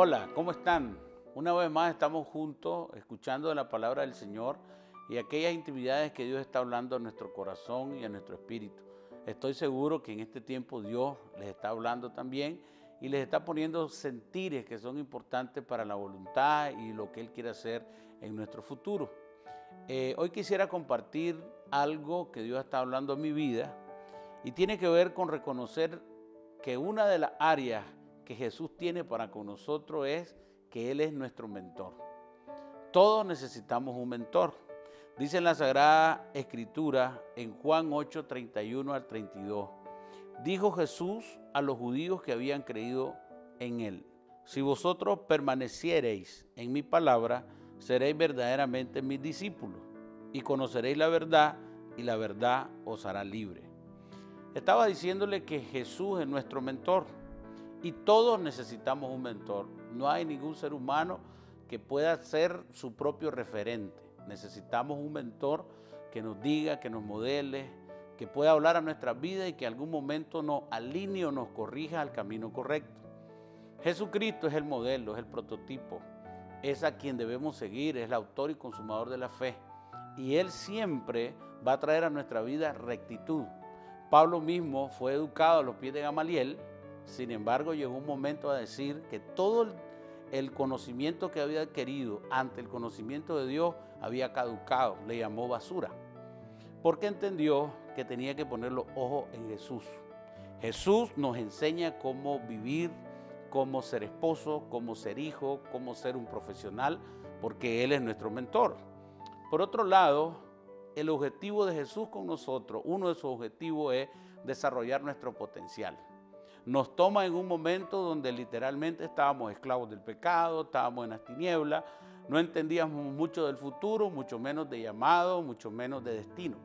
Hola, ¿cómo están? Una vez más estamos juntos escuchando la palabra del Señor y aquellas intimidades que Dios está hablando a nuestro corazón y a nuestro espíritu. Estoy seguro que en este tiempo Dios les está hablando también y les está poniendo sentires que son importantes para la voluntad y lo que Él quiere hacer en nuestro futuro. Eh, hoy quisiera compartir algo que Dios está hablando en mi vida y tiene que ver con reconocer que una de las áreas que Jesús tiene para con nosotros es que Él es nuestro mentor. Todos necesitamos un mentor. Dice en la Sagrada Escritura en Juan 8, 31 al 32. Dijo Jesús a los judíos que habían creído en Él. Si vosotros permaneciereis en mi palabra, seréis verdaderamente mis discípulos y conoceréis la verdad y la verdad os hará libre. Estaba diciéndole que Jesús es nuestro mentor y todos necesitamos un mentor. No hay ningún ser humano que pueda ser su propio referente. Necesitamos un mentor que nos diga, que nos modele, que pueda hablar a nuestra vida y que en algún momento nos alinee o nos corrija al camino correcto. Jesucristo es el modelo, es el prototipo, es a quien debemos seguir, es el autor y consumador de la fe. Y Él siempre va a traer a nuestra vida rectitud. Pablo mismo fue educado a los pies de Gamaliel, sin embargo llegó un momento a decir que todo el conocimiento que había adquirido ante el conocimiento de Dios había caducado, le llamó basura, porque entendió que tenía que poner los ojos en Jesús. Jesús nos enseña cómo vivir, cómo ser esposo, cómo ser hijo, cómo ser un profesional, porque Él es nuestro mentor. Por otro lado, el objetivo de Jesús con nosotros, uno de sus objetivos es desarrollar nuestro potencial. Nos toma en un momento donde literalmente estábamos esclavos del pecado, estábamos en las tinieblas, no entendíamos mucho del futuro, mucho menos de llamado, mucho menos de destino.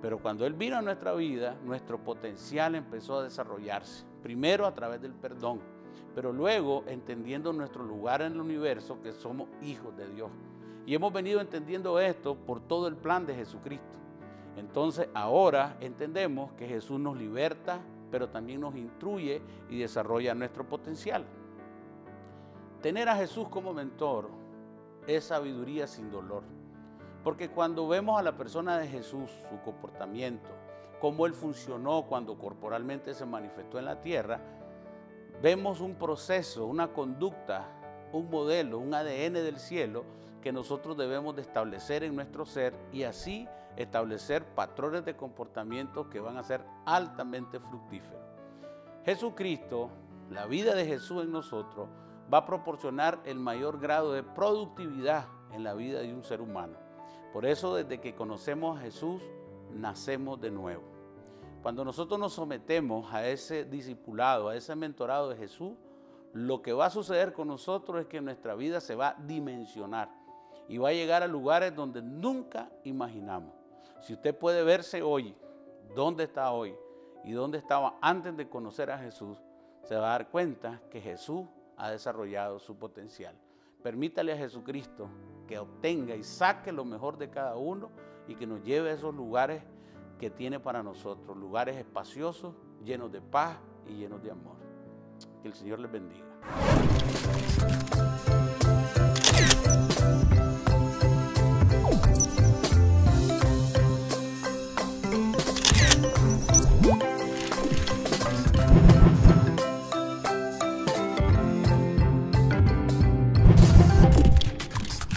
Pero cuando Él vino a nuestra vida, nuestro potencial empezó a desarrollarse. Primero a través del perdón, pero luego entendiendo nuestro lugar en el universo, que somos hijos de Dios. Y hemos venido entendiendo esto por todo el plan de Jesucristo. Entonces ahora entendemos que Jesús nos liberta, pero también nos instruye y desarrolla nuestro potencial. Tener a Jesús como mentor es sabiduría sin dolor. Porque cuando vemos a la persona de Jesús, su comportamiento, cómo Él funcionó cuando corporalmente se manifestó en la tierra, vemos un proceso, una conducta, un modelo, un ADN del cielo que nosotros debemos de establecer en nuestro ser y así establecer patrones de comportamiento que van a ser altamente fructíferos. Jesucristo, la vida de Jesús en nosotros, va a proporcionar el mayor grado de productividad en la vida de un ser humano. Por eso desde que conocemos a Jesús, nacemos de nuevo. Cuando nosotros nos sometemos a ese discipulado, a ese mentorado de Jesús, lo que va a suceder con nosotros es que nuestra vida se va a dimensionar y va a llegar a lugares donde nunca imaginamos. Si usted puede verse hoy, dónde está hoy y dónde estaba antes de conocer a Jesús, se va a dar cuenta que Jesús ha desarrollado su potencial. Permítale a Jesucristo que obtenga y saque lo mejor de cada uno y que nos lleve a esos lugares que tiene para nosotros, lugares espaciosos, llenos de paz y llenos de amor. Que el Señor les bendiga.